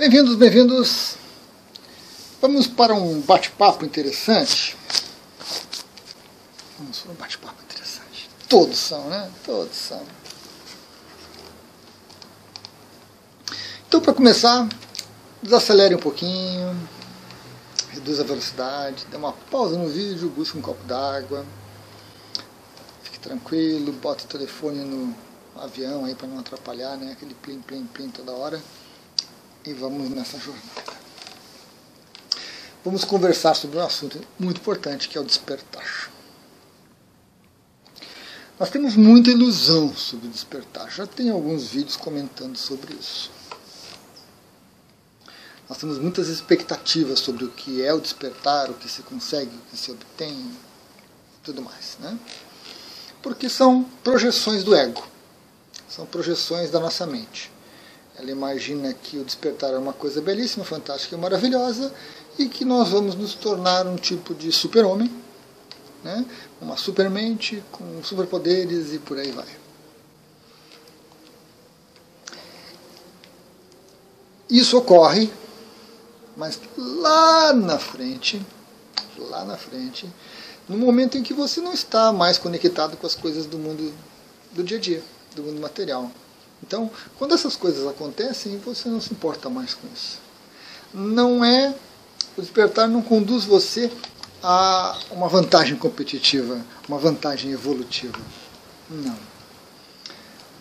Bem-vindos, bem-vindos. Vamos para um bate-papo interessante. Vamos para um bate-papo interessante. Todos são, né? Todos são. Então, para começar, desacelere um pouquinho, reduz a velocidade, dê uma pausa no vídeo, busque um copo d'água, fique tranquilo, bota o telefone no avião aí para não atrapalhar, né? Aquele plim, plim, plim toda hora e vamos nessa jornada. Vamos conversar sobre um assunto muito importante que é o despertar. Nós temos muita ilusão sobre o despertar. Já tem alguns vídeos comentando sobre isso. Nós temos muitas expectativas sobre o que é o despertar, o que se consegue, o que se obtém, tudo mais, né? Porque são projeções do ego. São projeções da nossa mente. Ela imagina que o despertar é uma coisa belíssima, fantástica e maravilhosa e que nós vamos nos tornar um tipo de super-homem, né? uma supermente com superpoderes e por aí vai. Isso ocorre, mas lá na frente, lá na frente, no momento em que você não está mais conectado com as coisas do mundo do dia a dia, do mundo material. Então, quando essas coisas acontecem, você não se importa mais com isso. Não é. O despertar não conduz você a uma vantagem competitiva, uma vantagem evolutiva. Não.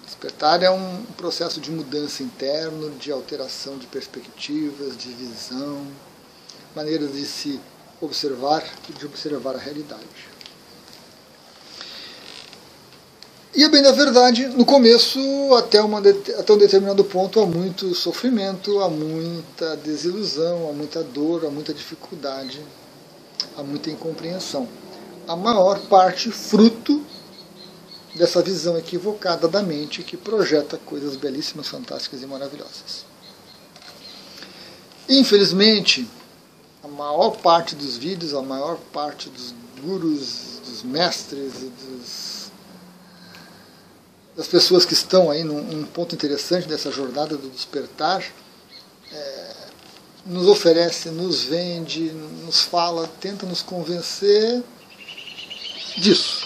Despertar é um processo de mudança interno, de alteração de perspectivas, de visão, maneiras de se observar e de observar a realidade. E a bem da verdade, no começo, até, uma, até um determinado ponto, há muito sofrimento, há muita desilusão, há muita dor, há muita dificuldade, há muita incompreensão. A maior parte fruto dessa visão equivocada da mente que projeta coisas belíssimas, fantásticas e maravilhosas. Infelizmente, a maior parte dos vídeos, a maior parte dos gurus, dos mestres e dos das pessoas que estão aí num, num ponto interessante dessa jornada do despertar, é, nos oferece, nos vende, nos fala, tenta nos convencer disso.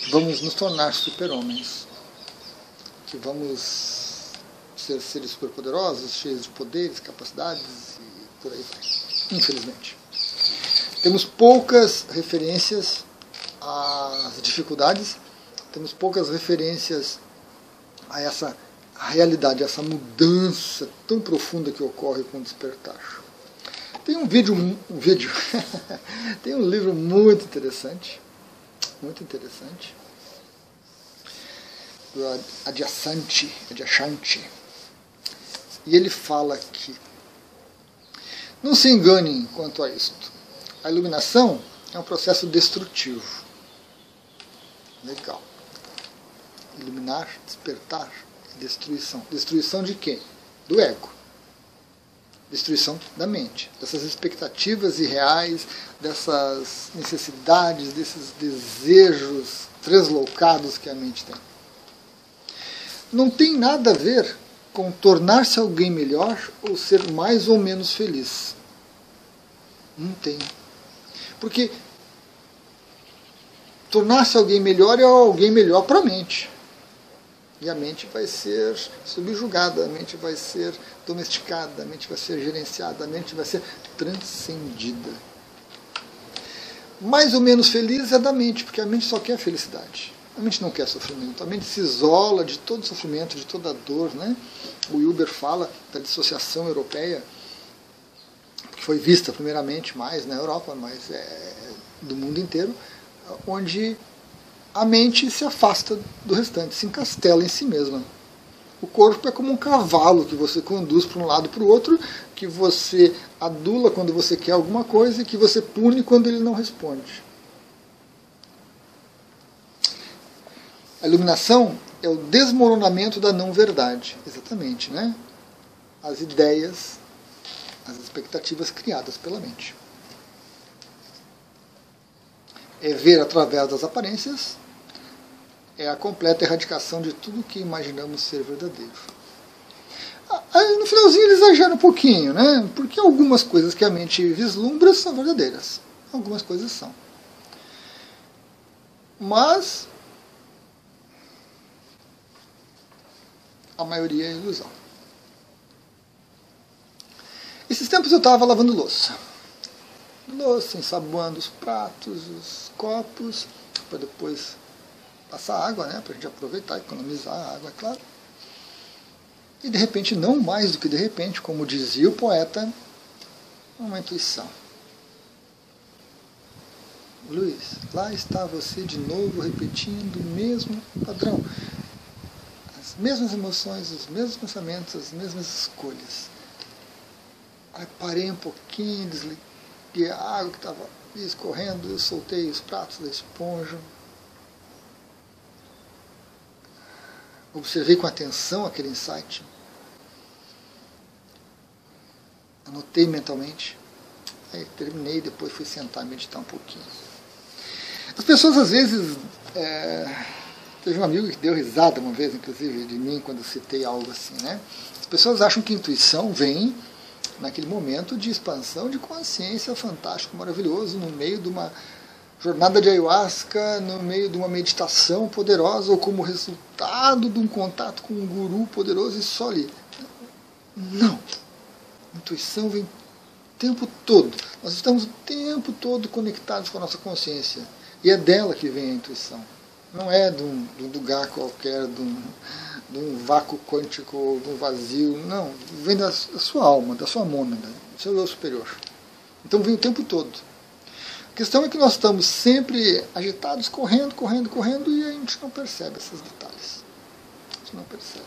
Que vamos nos tornar super-homens. Que vamos ser seres superpoderosos, cheios de poderes, capacidades e por aí vai. Infelizmente. Temos poucas referências às dificuldades temos poucas referências a essa realidade, a essa mudança tão profunda que ocorre com o despertar. Tem um vídeo, um vídeo, tem um livro muito interessante, muito interessante, do Adyashanti, Adyashanti, e ele fala que não se enganem quanto a isto. A iluminação é um processo destrutivo. Legal iluminar, despertar e destruição. Destruição de quem? Do ego. Destruição da mente, dessas expectativas irreais, dessas necessidades, desses desejos tresloucados que a mente tem. Não tem nada a ver com tornar-se alguém melhor ou ser mais ou menos feliz. Não tem. Porque tornar-se alguém melhor é alguém melhor para a mente. E a mente vai ser subjugada, a mente vai ser domesticada, a mente vai ser gerenciada, a mente vai ser transcendida. Mais ou menos feliz é da mente, porque a mente só quer felicidade. A mente não quer sofrimento. A mente se isola de todo sofrimento, de toda dor. Né? O Wilber fala da dissociação europeia, que foi vista primeiramente mais na Europa, mas é do mundo inteiro, onde a mente se afasta do restante, se encastela em si mesma. O corpo é como um cavalo que você conduz para um lado para o outro, que você adula quando você quer alguma coisa e que você pune quando ele não responde. A iluminação é o desmoronamento da não-verdade, exatamente, né? As ideias, as expectativas criadas pela mente. É ver através das aparências é a completa erradicação de tudo que imaginamos ser verdadeiro. A no finalzinho ele exagera um pouquinho, né? Porque algumas coisas que a mente vislumbra são verdadeiras. Algumas coisas são. Mas a maioria é ilusão. Esses tempos eu estava lavando louça. Louça, ensaboando os pratos, os copos, para depois passar água, né? Para a gente aproveitar, economizar a água, é claro. E de repente, não mais do que de repente, como dizia o poeta, uma intuição. Luiz, lá está você de novo repetindo o mesmo padrão. As mesmas emoções, os mesmos pensamentos, as mesmas escolhas. Aí parei um pouquinho, desliguei a água que estava escorrendo, eu soltei os pratos da esponja. Observei com atenção aquele insight. Anotei mentalmente. Aí terminei, depois fui sentar e meditar um pouquinho. As pessoas às vezes. É... Teve um amigo que deu risada uma vez, inclusive, de mim, quando citei algo assim, né? As pessoas acham que intuição vem naquele momento de expansão de consciência fantástico, maravilhoso, no meio de uma jornada de ayahuasca, no meio de uma meditação poderosa, ou como resultado de um contato com um guru poderoso e só ali. Não. Intuição vem o tempo todo. Nós estamos o tempo todo conectados com a nossa consciência. E é dela que vem a intuição. Não é de um, de um lugar qualquer, de um, de um vácuo quântico de um vazio. Não. Vem da, da sua alma, da sua mônada, do seu eu superior. Então vem o tempo todo. A questão é que nós estamos sempre agitados, correndo, correndo, correndo, e a gente não percebe esses detalhes. A gente não percebe.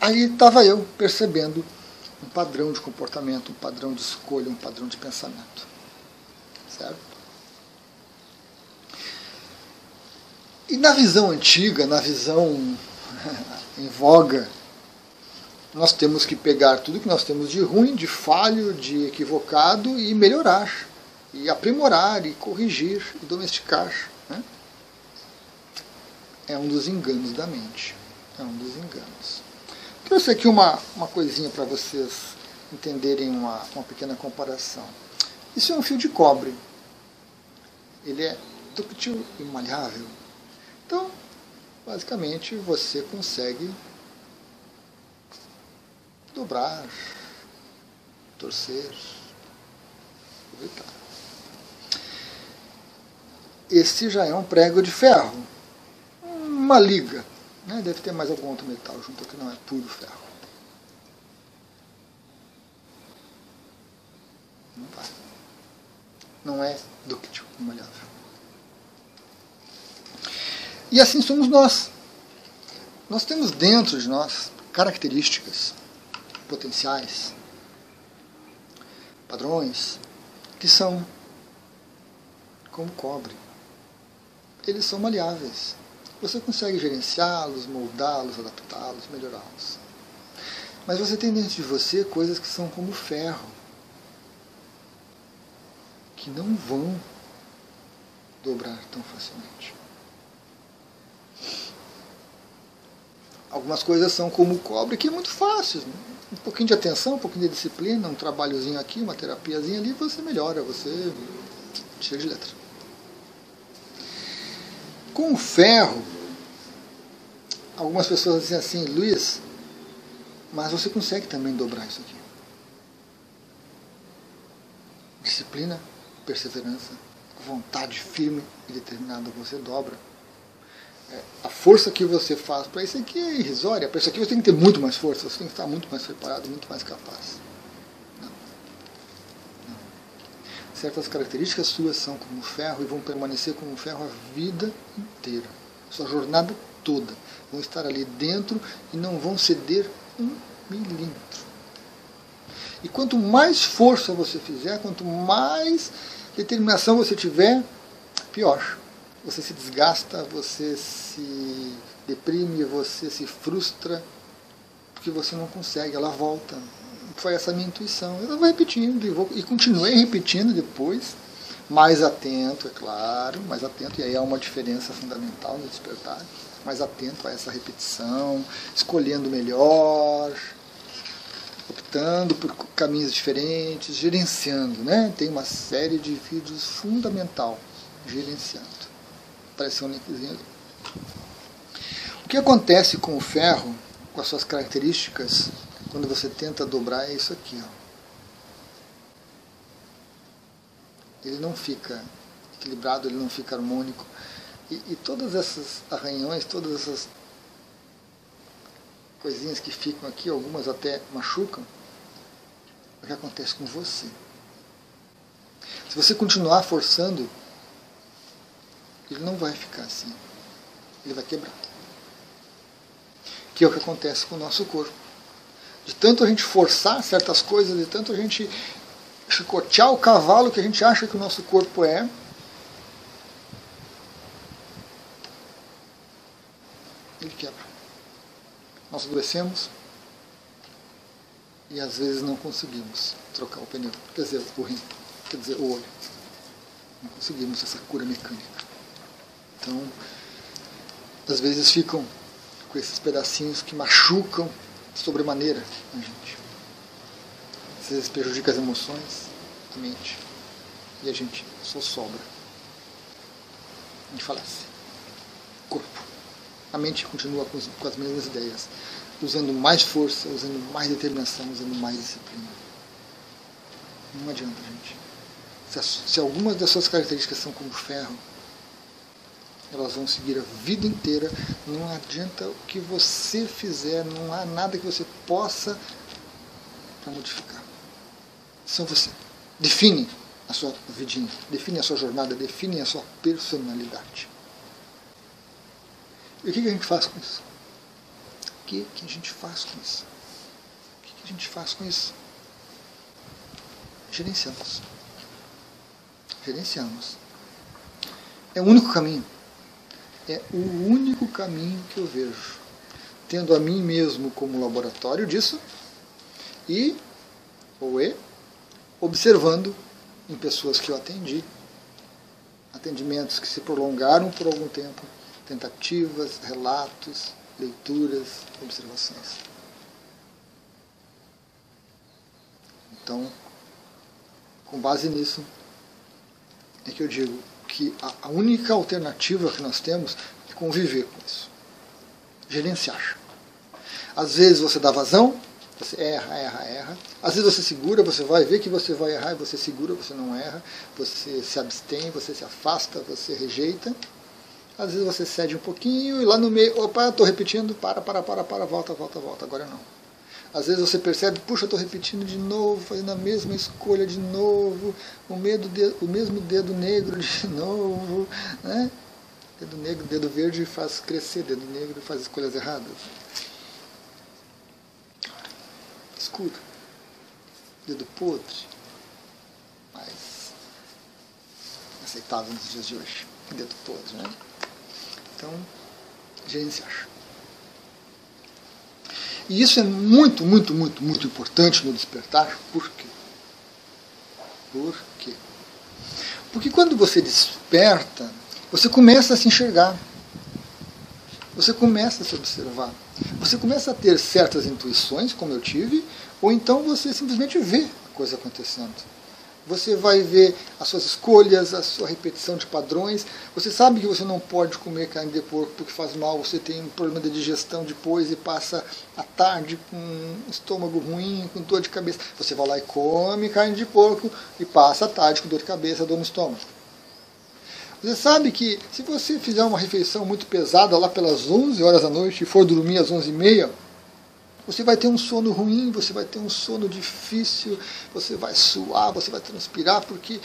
Aí estava eu percebendo um padrão de comportamento, um padrão de escolha, um padrão de pensamento. Certo? E na visão antiga, na visão em voga, nós temos que pegar tudo que nós temos de ruim, de falho, de equivocado e melhorar, e aprimorar, e corrigir, e domesticar. Né? É um dos enganos da mente. É um dos enganos. Trouxe aqui uma, uma coisinha para vocês entenderem uma, uma pequena comparação. Isso é um fio de cobre. Ele é dúctil e maleável. Então, basicamente, você consegue dobrar, torcer, aproveitar. Este já é um prego de ferro, uma liga né? Deve ter mais algum outro metal junto que não é puro ferro. Não vai. Não é dúctil, molhável. E assim somos nós. Nós temos dentro de nós características, potenciais, padrões, que são como cobre. Eles são maleáveis você consegue gerenciá-los, moldá-los, adaptá-los, melhorá-los. Mas você tem dentro de você coisas que são como ferro, que não vão dobrar tão facilmente. Algumas coisas são como o cobre, que é muito fácil. Um pouquinho de atenção, um pouquinho de disciplina, um trabalhozinho aqui, uma terapiazinha ali, você melhora, você tira de letra. Com o ferro, algumas pessoas dizem assim, Luiz, mas você consegue também dobrar isso aqui. Disciplina, perseverança, vontade firme e determinada você dobra. A força que você faz para isso aqui é irrisória. Para isso aqui você tem que ter muito mais força, você tem que estar muito mais preparado, muito mais capaz. certas características suas são como ferro e vão permanecer como ferro a vida inteira. Sua jornada toda. Vão estar ali dentro e não vão ceder um milímetro. E quanto mais força você fizer, quanto mais determinação você tiver, pior. Você se desgasta, você se deprime, você se frustra, porque você não consegue, ela volta foi essa minha intuição. Eu vou repetindo e, vou, e continuei repetindo depois, mais atento, é claro, mais atento, e aí há uma diferença fundamental no despertar, mais atento a essa repetição, escolhendo melhor, optando por caminhos diferentes, gerenciando, né? Tem uma série de vídeos fundamental gerenciando. Parece um linkzinho ali. O que acontece com o ferro, com as suas características, quando você tenta dobrar, é isso aqui, ó. Ele não fica equilibrado, ele não fica harmônico. E, e todas essas arranhões, todas essas coisinhas que ficam aqui, algumas até machucam, o que acontece com você. Se você continuar forçando, ele não vai ficar assim. Ele vai quebrar. Que é o que acontece com o nosso corpo. De tanto a gente forçar certas coisas, de tanto a gente chicotear o cavalo que a gente acha que o nosso corpo é, ele quebra. Nós adoecemos e às vezes não conseguimos trocar o pneu, quer dizer, o rim, quer dizer, o olho. Não conseguimos essa cura mecânica. Então, às vezes ficam com esses pedacinhos que machucam sobremaneira a gente. Às vezes prejudica as emoções, a mente. E a gente só sobra. A gente falece. Corpo a mente continua com, com as mesmas ideias, usando mais força, usando mais determinação, usando mais disciplina. Não adianta, gente. Se, se algumas das suas características são como ferro, elas vão seguir a vida inteira. Não adianta o que você fizer, não há nada que você possa para modificar. São você. Define a sua vidinha, define a sua jornada, define a sua personalidade. E o que, a gente faz com isso? O que, a gente faz com isso? O que a gente faz com isso? Gerenciamos. Gerenciamos. É o único caminho. É o único caminho que eu vejo. Tendo a mim mesmo como laboratório disso e, ou e, observando em pessoas que eu atendi, atendimentos que se prolongaram por algum tempo, tentativas, relatos, leituras, observações. Então, com base nisso, é que eu digo que a única alternativa que nós temos é conviver com isso. Gerenciar. Às vezes você dá vazão, você erra, erra, erra. Às vezes você segura, você vai ver que você vai errar e você segura, você não erra. Você se abstém, você se afasta, você rejeita. Às vezes você cede um pouquinho e lá no meio, opa, estou repetindo, para, para, para, para, volta, volta, volta, agora não. Às vezes você percebe, puxa, estou repetindo de novo, fazendo a mesma escolha de novo, o, medo de, o mesmo dedo negro de novo. Né? Dedo negro, dedo verde faz crescer, dedo negro faz escolhas erradas. Escuta. Dedo podre, mas aceitável nos dias de hoje. Dedo podre, né? Então, gerenciar. E isso é muito, muito, muito, muito importante no despertar. Por quê? Por quê? Porque quando você desperta, você começa a se enxergar. Você começa a se observar. Você começa a ter certas intuições, como eu tive, ou então você simplesmente vê a coisa acontecendo você vai ver as suas escolhas, a sua repetição de padrões. Você sabe que você não pode comer carne de porco porque faz mal, você tem um problema de digestão depois e passa a tarde com estômago ruim, com dor de cabeça. Você vai lá e come carne de porco e passa a tarde com dor de cabeça, dor no estômago. Você sabe que se você fizer uma refeição muito pesada lá pelas 11 horas da noite e for dormir às 11 e meia, você vai ter um sono ruim, você vai ter um sono difícil, você vai suar, você vai transpirar, porque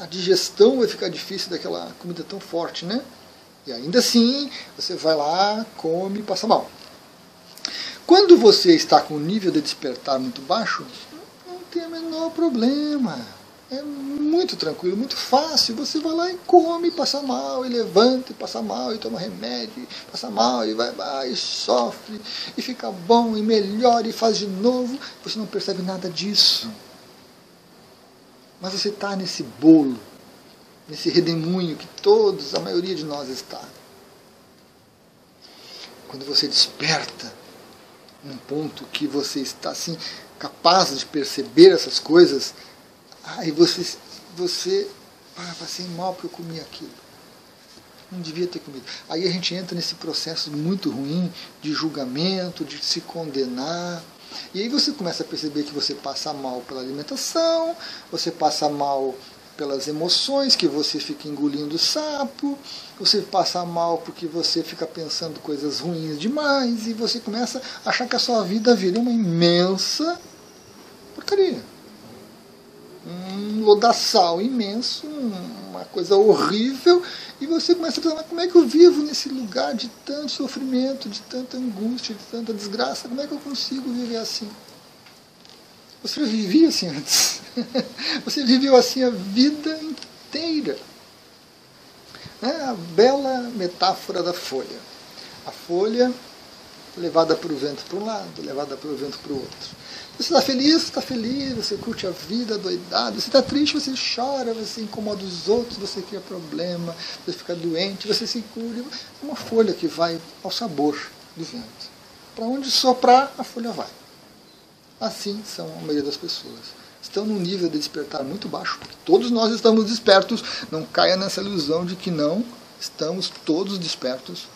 a digestão vai ficar difícil daquela comida tão forte, né? E ainda assim, você vai lá, come e passa mal. Quando você está com o nível de despertar muito baixo, não tem o menor problema. É muito tranquilo, muito fácil. Você vai lá e come, passa mal, e levanta, e passa mal, e toma remédio, e passa mal, e vai, vai, e sofre, e fica bom, e melhora, e faz de novo. Você não percebe nada disso. Mas você está nesse bolo nesse redemoinho que todos, a maioria de nós está. Quando você desperta num ponto que você está assim capaz de perceber essas coisas, aí você você ah, passei mal porque eu comi aquilo. Não devia ter comido. Aí a gente entra nesse processo muito ruim de julgamento, de se condenar. E aí você começa a perceber que você passa mal pela alimentação, você passa mal pelas emoções, que você fica engolindo sapo, você passa mal porque você fica pensando coisas ruins demais e você começa a achar que a sua vida vira uma imensa porcaria. Um lodaçal imenso, uma coisa horrível, e você começa a pensar, como é que eu vivo nesse lugar de tanto sofrimento, de tanta angústia, de tanta desgraça? Como é que eu consigo viver assim? Você vivia assim antes. Você viveu assim a vida inteira. É a bela metáfora da folha. A folha levada para o vento para um lado, levada para o vento para o outro. Você está feliz, está feliz, você curte a vida doidado. Você está triste, você chora, você incomoda os outros, você cria problema, você fica doente, você se cura. É uma folha que vai ao sabor do vento. Para onde soprar, a folha vai. Assim são a maioria das pessoas. Estão num nível de despertar muito baixo, porque todos nós estamos despertos. Não caia nessa ilusão de que não estamos todos despertos,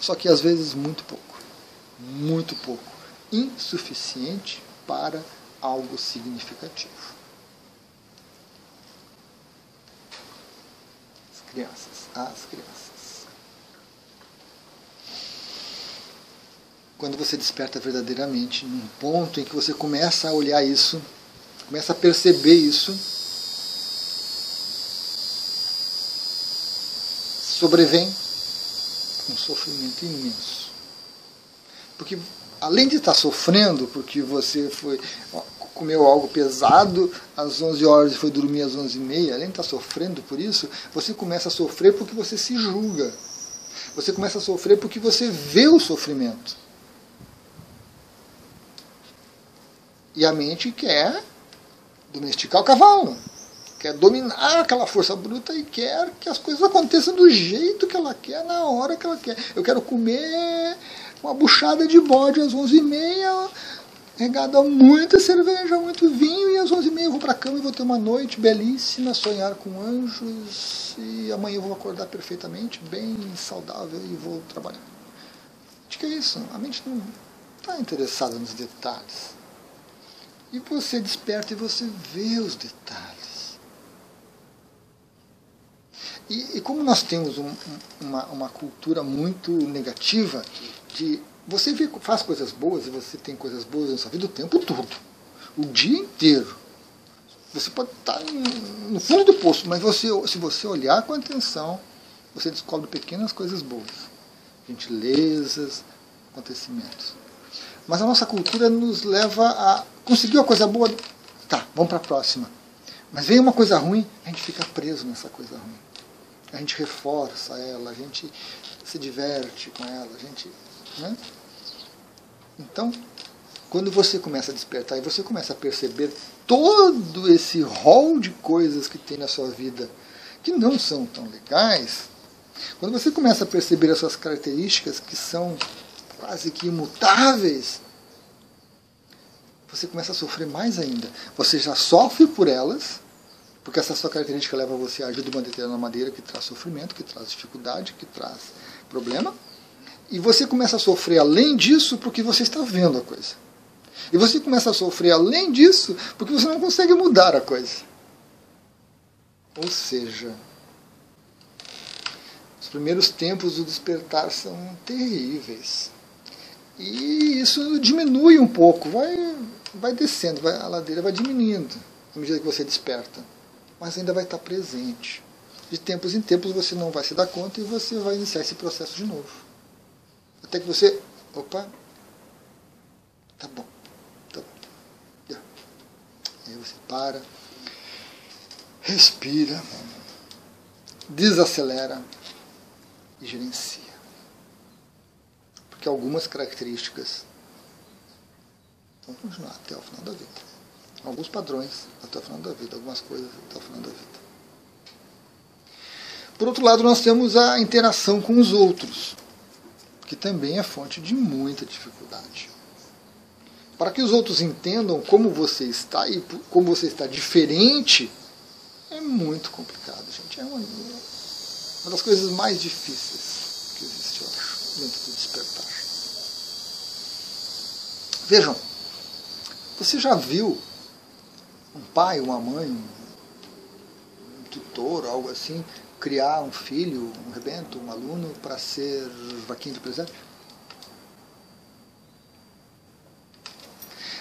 só que às vezes muito pouco. Muito pouco. Insuficiente para algo significativo. As crianças, as crianças. quando você desperta verdadeiramente, num ponto em que você começa a olhar isso, começa a perceber isso, sobrevém um sofrimento imenso. Porque além de estar sofrendo, porque você foi comeu algo pesado às 11 horas e foi dormir às 11 e meia, além de estar sofrendo por isso, você começa a sofrer porque você se julga. Você começa a sofrer porque você vê o sofrimento. E a mente quer domesticar o cavalo, quer dominar aquela força bruta e quer que as coisas aconteçam do jeito que ela quer, na hora que ela quer. Eu quero comer uma buchada de bode às 11h30, regada muita cerveja, muito vinho, e às 11h30 eu vou para a cama e vou ter uma noite belíssima, sonhar com anjos, e amanhã eu vou acordar perfeitamente, bem saudável e vou trabalhar. Acho que é isso. A mente não está interessada nos detalhes. E você desperta e você vê os detalhes. E, e como nós temos um, uma, uma cultura muito negativa de você vê, faz coisas boas e você tem coisas boas na sua vida o tempo todo, o dia inteiro. Você pode estar no fundo do poço, mas você, se você olhar com atenção, você descobre pequenas coisas boas, gentilezas, acontecimentos. Mas a nossa cultura nos leva a conseguir uma coisa boa, tá, vamos para a próxima. Mas vem uma coisa ruim, a gente fica preso nessa coisa ruim. A gente reforça ela, a gente se diverte com ela, a gente. Né? Então, quando você começa a despertar e você começa a perceber todo esse rol de coisas que tem na sua vida que não são tão legais, quando você começa a perceber as suas características que são quase que imutáveis, você começa a sofrer mais ainda. Você já sofre por elas, porque essa sua característica leva você a agir de uma determinada maneira que traz sofrimento, que traz dificuldade, que traz problema. E você começa a sofrer além disso porque você está vendo a coisa. E você começa a sofrer além disso porque você não consegue mudar a coisa. Ou seja, os primeiros tempos do despertar são terríveis. E isso diminui um pouco, vai, vai descendo, vai, a ladeira vai diminuindo à medida que você desperta. Mas ainda vai estar presente. De tempos em tempos você não vai se dar conta e você vai iniciar esse processo de novo. Até que você. Opa! Tá bom. Tá bom. Aí você para, respira, desacelera e gerencia que algumas características vão continuar até o final da vida. Alguns padrões até o final da vida, algumas coisas até o final da vida. Por outro lado, nós temos a interação com os outros, que também é fonte de muita dificuldade. Para que os outros entendam como você está e como você está diferente, é muito complicado, gente. É uma, uma das coisas mais difíceis que existe, eu acho, dentro do despertar. Vejam, você já viu um pai, uma mãe, um tutor, algo assim, criar um filho, um rebento, um aluno para ser vaquinha de presente?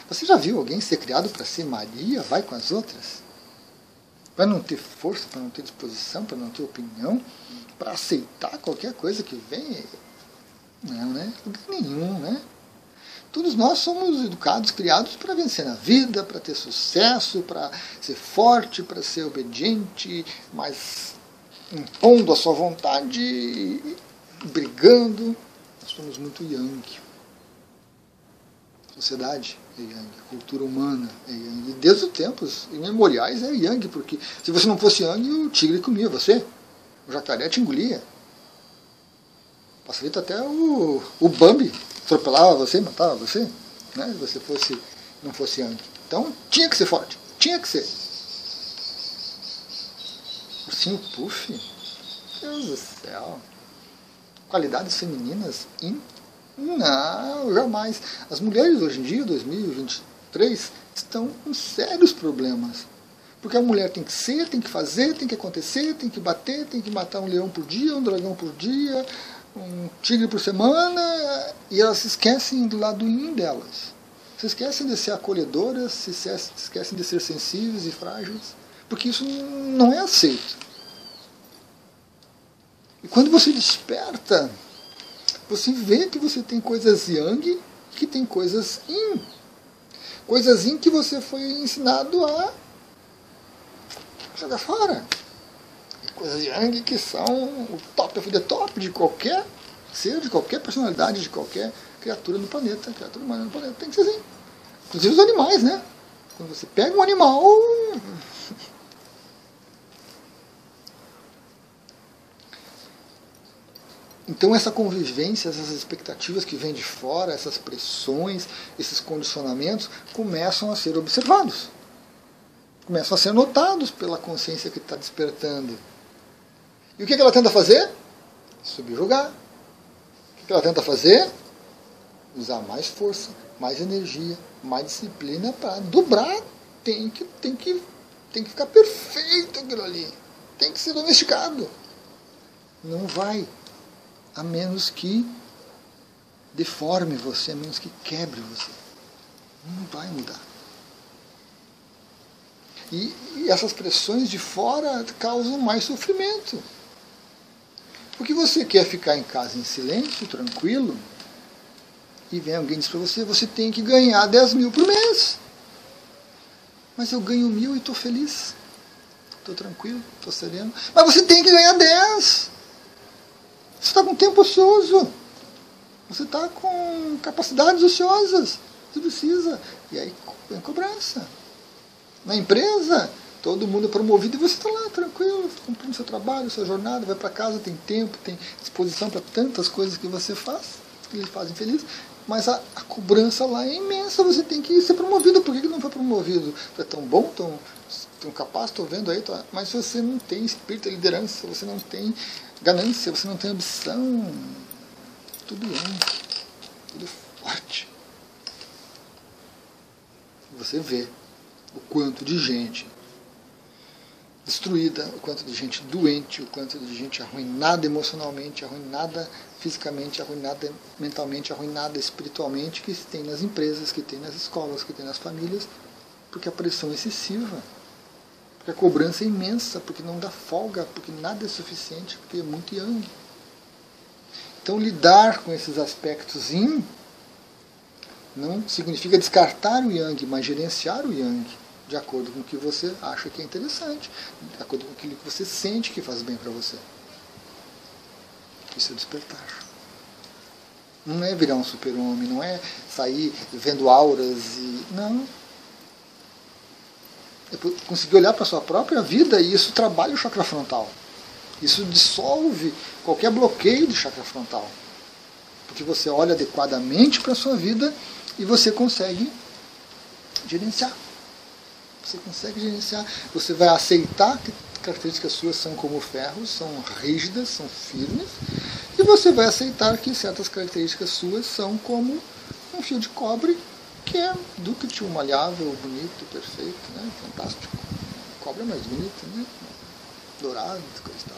Você já viu alguém ser criado para ser Maria? Vai com as outras? Para não ter força, para não ter disposição, para não ter opinião, para aceitar qualquer coisa que vem? Não, né? Lugar nenhum, né? Todos nós somos educados, criados para vencer na vida, para ter sucesso, para ser forte, para ser obediente, mas impondo a sua vontade, brigando. Nós somos muito yang. Sociedade é yang, cultura humana é yang. E desde os tempos imemoriais é yang, porque se você não fosse yang, o tigre comia você, o jacaré te engolia. Facilita até o, o Bambi atropelava você, matava você, né? se você fosse, não fosse Yang. Então tinha que ser forte, tinha que ser. Ursinho Puff, Deus do céu. Qualidades femininas? In... Não, jamais. As mulheres hoje em dia, 2023, estão com sérios problemas. Porque a mulher tem que ser, tem que fazer, tem que acontecer, tem que bater, tem que matar um leão por dia, um dragão por dia, um tigre por semana e elas se esquecem do lado yin delas. Se esquecem de ser acolhedoras, se esquecem de ser sensíveis e frágeis, porque isso não é aceito. E quando você desperta, você vê que você tem coisas yang que tem coisas yin. Coisas yin que você foi ensinado a jogar fora coisas Yang que são o top of the top de qualquer ser, de qualquer personalidade, de qualquer criatura no planeta, criatura humana no planeta. Tem que ser assim. Inclusive os animais, né? Quando você pega um animal. Então essa convivência, essas expectativas que vêm de fora, essas pressões, esses condicionamentos, começam a ser observados. Começam a ser notados pela consciência que está despertando. E o que ela tenta fazer? Subjugar. O que ela tenta fazer? Usar mais força, mais energia, mais disciplina para dobrar. Tem que, tem, que, tem que ficar perfeito aquilo ali. Tem que ser domesticado. Não vai. A menos que deforme você, a menos que quebre você. Não vai mudar. E, e essas pressões de fora causam mais sofrimento. Porque você quer ficar em casa em silêncio, tranquilo, e vem alguém diz para você, você tem que ganhar 10 mil por mês. Mas eu ganho mil e estou feliz. Estou tranquilo, estou sereno. Mas você tem que ganhar 10. Você está com tempo ocioso. Você está com capacidades ociosas. Você precisa. E aí vem cobrança. Na empresa, todo mundo é promovido e você está lá tranquilo, cumprindo seu trabalho, sua jornada, vai para casa, tem tempo, tem disposição para tantas coisas que você faz, que lhe fazem feliz, mas a, a, cobrança lá é imensa, você tem que ser promovido. Por que, que não foi promovido? É tão bom, tão, tão capaz, estou vendo aí, tô, mas você não tem espírito de liderança, você não tem ganância, você não tem ambição. Tudo bem, tudo forte. Você vê o quanto de gente destruída, o quanto de gente doente, o quanto de gente arruinada emocionalmente, arruinada fisicamente, arruinada mentalmente, arruinada espiritualmente, que tem nas empresas, que tem nas escolas, que tem nas famílias, porque a pressão é excessiva, porque a cobrança é imensa, porque não dá folga, porque nada é suficiente, porque é muito yang. Então lidar com esses aspectos yin não significa descartar o yang, mas gerenciar o yang de acordo com o que você acha que é interessante, de acordo com aquilo que você sente que faz bem para você. Isso é despertar. Não é virar um super-homem, não é sair vendo auras e. Não. Conseguir olhar para a sua própria vida e isso trabalha o chakra frontal. Isso dissolve qualquer bloqueio do chakra frontal. Porque você olha adequadamente para a sua vida e você consegue gerenciar. Você consegue gerenciar. Você vai aceitar que características suas são como ferro, são rígidas, são firmes. E você vai aceitar que certas características suas são como um fio de cobre que é dúctil, maleável, bonito, perfeito, né? fantástico. Cobre é mais bonito, né? Dourado, coisa e tal.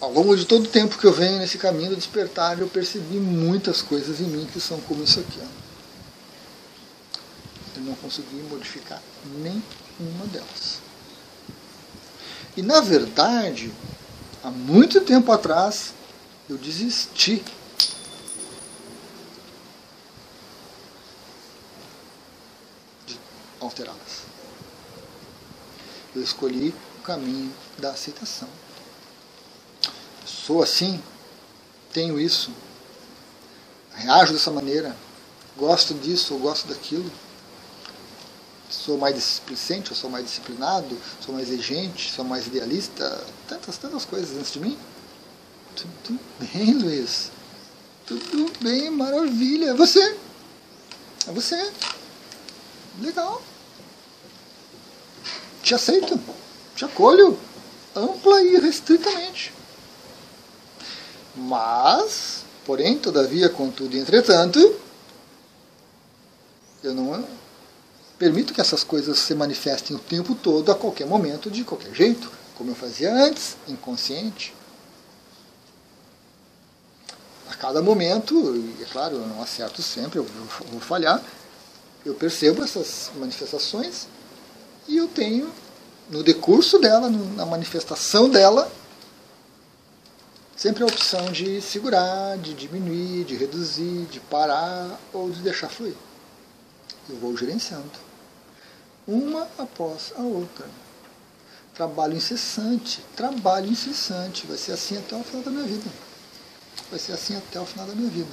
Ao longo de todo o tempo que eu venho nesse caminho do despertar, eu percebi muitas coisas em mim que são como isso aqui. Ó. Eu não consegui modificar nenhuma delas. E na verdade, há muito tempo atrás, eu desisti de alterá-las. Eu escolhi o caminho da aceitação. Sou assim, tenho isso, reajo dessa maneira, gosto disso ou gosto daquilo. Sou mais displicente, eu sou mais disciplinado, sou mais exigente, sou mais idealista, tantas, tantas coisas antes de mim. Tudo bem, Luiz. Tudo bem, maravilha. É você. É você. Legal. Te aceito. Te acolho. Ampla e restritamente. Mas, porém, todavia, contudo entretanto, eu não permito que essas coisas se manifestem o tempo todo, a qualquer momento, de qualquer jeito, como eu fazia antes, inconsciente. A cada momento, e é claro, eu não acerto sempre, eu vou falhar, eu percebo essas manifestações e eu tenho, no decurso dela, na manifestação dela, sempre a opção de segurar, de diminuir, de reduzir, de parar ou de deixar fluir. Eu vou gerenciando. Uma após a outra. Trabalho incessante, trabalho incessante. Vai ser assim até o final da minha vida. Vai ser assim até o final da minha vida.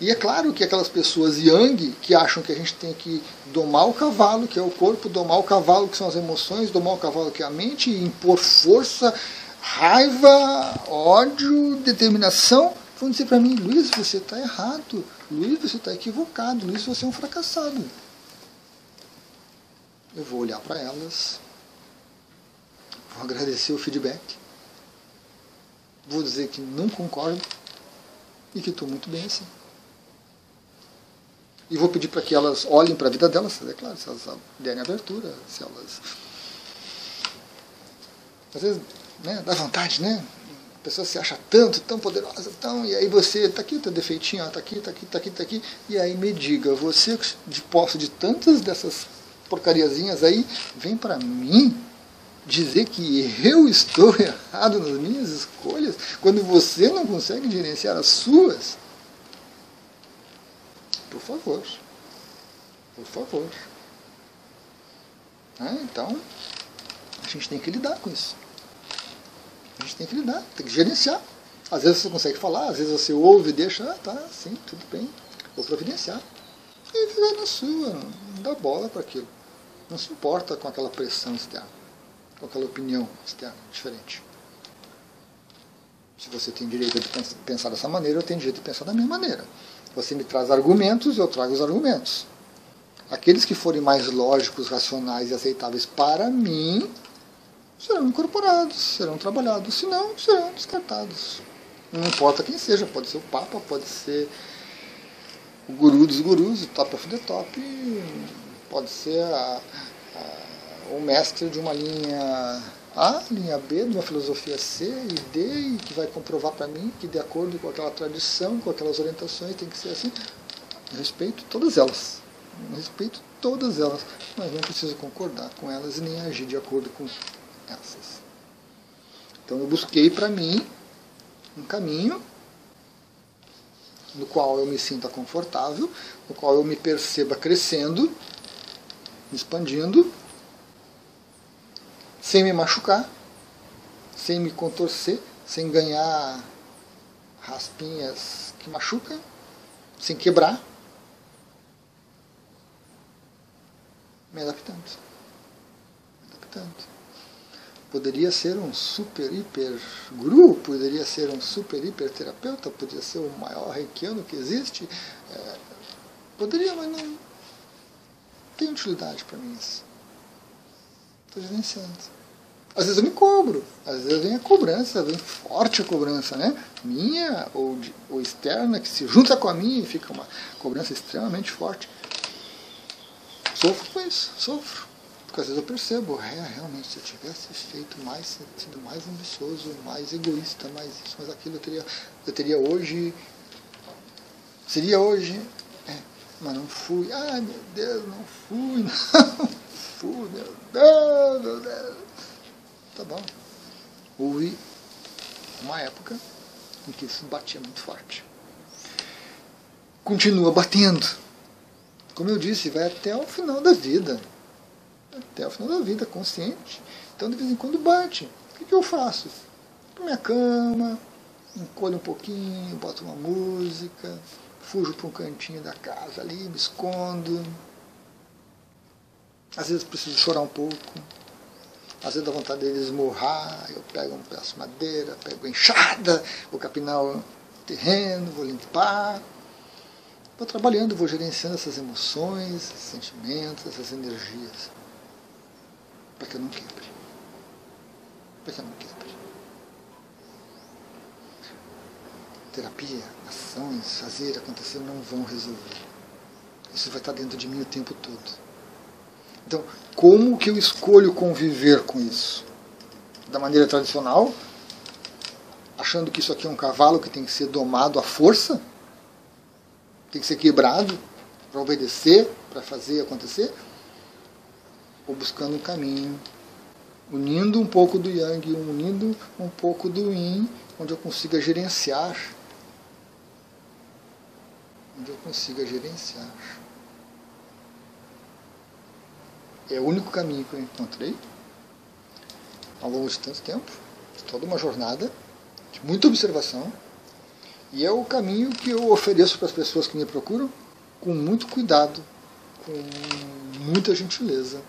E é claro que aquelas pessoas yang que acham que a gente tem que domar o cavalo, que é o corpo, domar o cavalo, que são as emoções, domar o cavalo, que é a mente, impor força, raiva, ódio, determinação, vão dizer para mim, Luiz, você está errado, Luiz, você está equivocado, Luiz, você é um fracassado. Eu vou olhar para elas, vou agradecer o feedback, vou dizer que não concordo e que estou muito bem assim. E vou pedir para que elas olhem para a vida delas, é claro, se elas derem abertura, se elas. Às vezes né? Dá vontade, né? A pessoa se acha tanto, tão poderosa, tão, e aí você, tá aqui o teu defeitinho, ó, tá aqui, tá aqui, tá aqui, tá aqui, e aí me diga, você de posse de tantas dessas porcariazinhas aí, vem para mim dizer que eu estou errado nas minhas escolhas, quando você não consegue gerenciar as suas? Por favor. Por favor. É, então, a gente tem que lidar com isso. A gente tem que lidar, tem que gerenciar. Às vezes você consegue falar, às vezes você ouve e deixa, ah, tá, sim, tudo bem, vou providenciar. E fica na sua, não dá bola para aquilo. Não se importa com aquela pressão externa, com aquela opinião externa diferente. Se você tem direito de pensar dessa maneira, eu tenho direito de pensar da minha maneira. Você me traz argumentos, eu trago os argumentos. Aqueles que forem mais lógicos, racionais e aceitáveis para mim, serão incorporados, serão trabalhados, se não, serão descartados. Não importa quem seja, pode ser o Papa, pode ser o guru dos gurus, o top of the top, pode ser a, a, o mestre de uma linha A, linha B, de uma filosofia C e D, e que vai comprovar para mim que de acordo com aquela tradição, com aquelas orientações, tem que ser assim. Respeito todas elas. Respeito todas elas, mas não preciso concordar com elas e nem agir de acordo com essas. Então eu busquei para mim um caminho no qual eu me sinta confortável, no qual eu me perceba crescendo, expandindo, sem me machucar, sem me contorcer, sem ganhar raspinhas que machucam, sem quebrar. Me adaptando. Me adaptando. Poderia ser um super, hiper guru, poderia ser um super, hiper terapeuta, poderia ser o maior reikiano que existe. É, poderia, mas não tem utilidade para mim isso. Estou gerenciando. Às vezes eu me cobro, às vezes vem a cobrança, vem forte a cobrança, né? Minha ou, de, ou externa, que se junta com a minha e fica uma cobrança extremamente forte. Sofro com isso, sofro. Porque às vezes eu percebo, é, realmente, se eu tivesse feito mais, sido mais ambicioso, mais egoísta, mais isso, mais aquilo, eu teria, eu teria hoje. Seria hoje. É, mas não fui. Ai meu Deus, não fui, não fui, meu Deus, meu Deus. Tá bom. Houve uma época em que isso batia muito forte. Continua batendo. Como eu disse, vai até o final da vida até o final da vida, consciente. Então, de vez em quando bate. O que, que eu faço? Para minha cama, encolho um pouquinho, boto uma música, fujo para um cantinho da casa ali, me escondo. Às vezes preciso chorar um pouco. Às vezes dá vontade de esmurrar, eu pego um pedaço de madeira, pego enxada, vou capinar o terreno, vou limpar. Vou trabalhando, vou gerenciando essas emoções, esses sentimentos, essas energias para que eu não quebre. Para que eu não quebre. Terapia, ações, fazer, acontecer não vão resolver. Isso vai estar dentro de mim o tempo todo. Então, como que eu escolho conviver com isso? Da maneira tradicional, achando que isso aqui é um cavalo que tem que ser domado à força, tem que ser quebrado para obedecer, para fazer acontecer, ou buscando um caminho, unindo um pouco do Yang, unindo um pouco do Yin, onde eu consiga gerenciar. Onde eu consiga gerenciar. É o único caminho que eu encontrei ao longo de tanto tempo, de toda uma jornada, de muita observação, e é o caminho que eu ofereço para as pessoas que me procuram com muito cuidado, com muita gentileza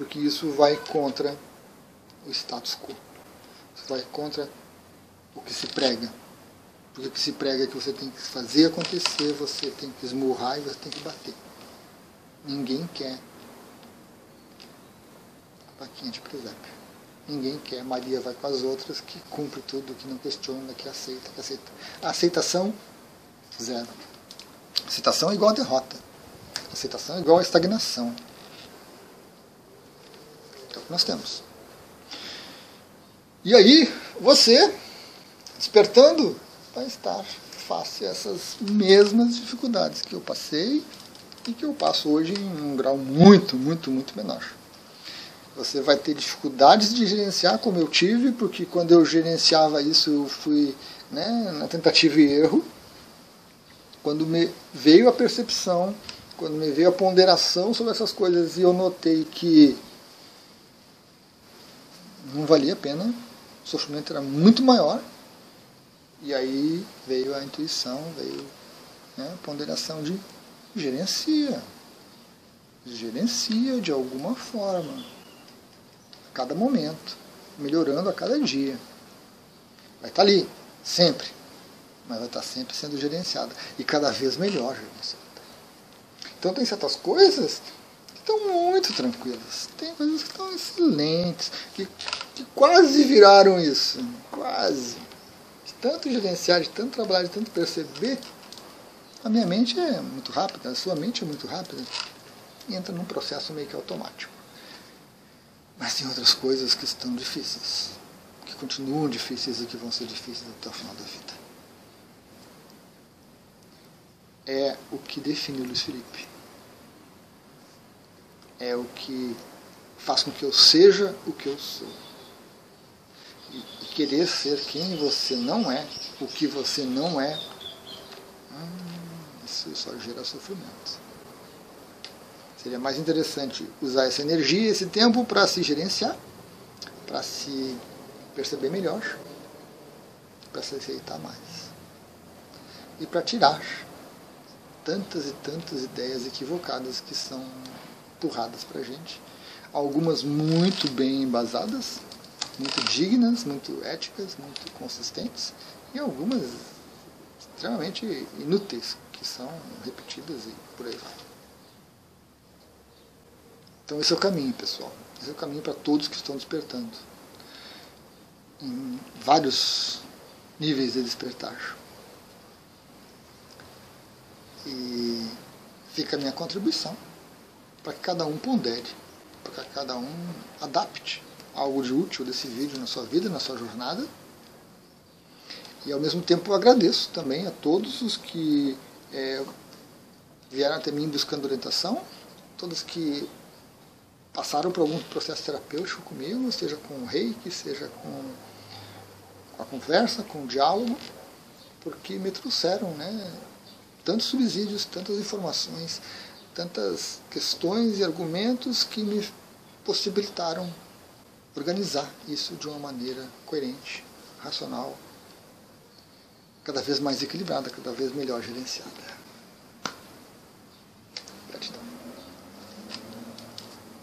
porque isso vai contra o status quo. Isso vai contra o que se prega. Porque o que se prega é que você tem que fazer acontecer, você tem que esmurrar e você tem que bater. Ninguém quer a vaquinha de presépio. Ninguém quer. Maria vai com as outras que cumpre tudo, que não questiona, que aceita, que aceita. A aceitação, zero. aceitação é igual a derrota. Aceitação é igual a estagnação nós temos. E aí, você, despertando, vai estar face a essas mesmas dificuldades que eu passei e que eu passo hoje em um grau muito, muito, muito menor. Você vai ter dificuldades de gerenciar, como eu tive, porque quando eu gerenciava isso, eu fui né, na tentativa e erro. Quando me veio a percepção, quando me veio a ponderação sobre essas coisas e eu notei que não valia a pena, o sofrimento era muito maior. E aí veio a intuição, veio né, a ponderação de gerencia. Gerencia de alguma forma, a cada momento, melhorando a cada dia. Vai estar ali, sempre, mas vai estar sempre sendo gerenciada. E cada vez melhor gerenciada. Então tem certas coisas estão muito tranquilas. Tem coisas que estão excelentes, que, que quase viraram isso. Quase. De tanto gerenciar, de tanto trabalhar, de tanto perceber, a minha mente é muito rápida, a sua mente é muito rápida. E entra num processo meio que automático. Mas tem outras coisas que estão difíceis, que continuam difíceis e que vão ser difíceis até o final da vida. É o que define Luiz Felipe é o que faz com que eu seja o que eu sou. E, querer ser quem você não é, o que você não é, hum, isso só gera sofrimento. Seria mais interessante usar essa energia, esse tempo para se gerenciar, para se perceber melhor, para se aceitar mais. E para tirar tantas e tantas ideias equivocadas que são empurradas para a gente. Algumas muito bem embasadas, muito dignas, muito éticas, muito consistentes, e algumas extremamente inúteis, que são repetidas e por aí vai. Então esse é o caminho, pessoal. Esse é o caminho para todos que estão despertando. Em vários níveis de despertar. E fica a minha contribuição para que cada um pondere, para que cada um adapte algo de útil desse vídeo na sua vida, na sua jornada. E ao mesmo tempo agradeço também a todos os que é, vieram até mim buscando orientação, todos que passaram por algum processo terapêutico comigo, seja com o reiki, seja com, com a conversa, com o diálogo, porque me trouxeram né, tantos subsídios, tantas informações, tantas questões e argumentos que me possibilitaram organizar isso de uma maneira coerente, racional, cada vez mais equilibrada, cada vez melhor gerenciada.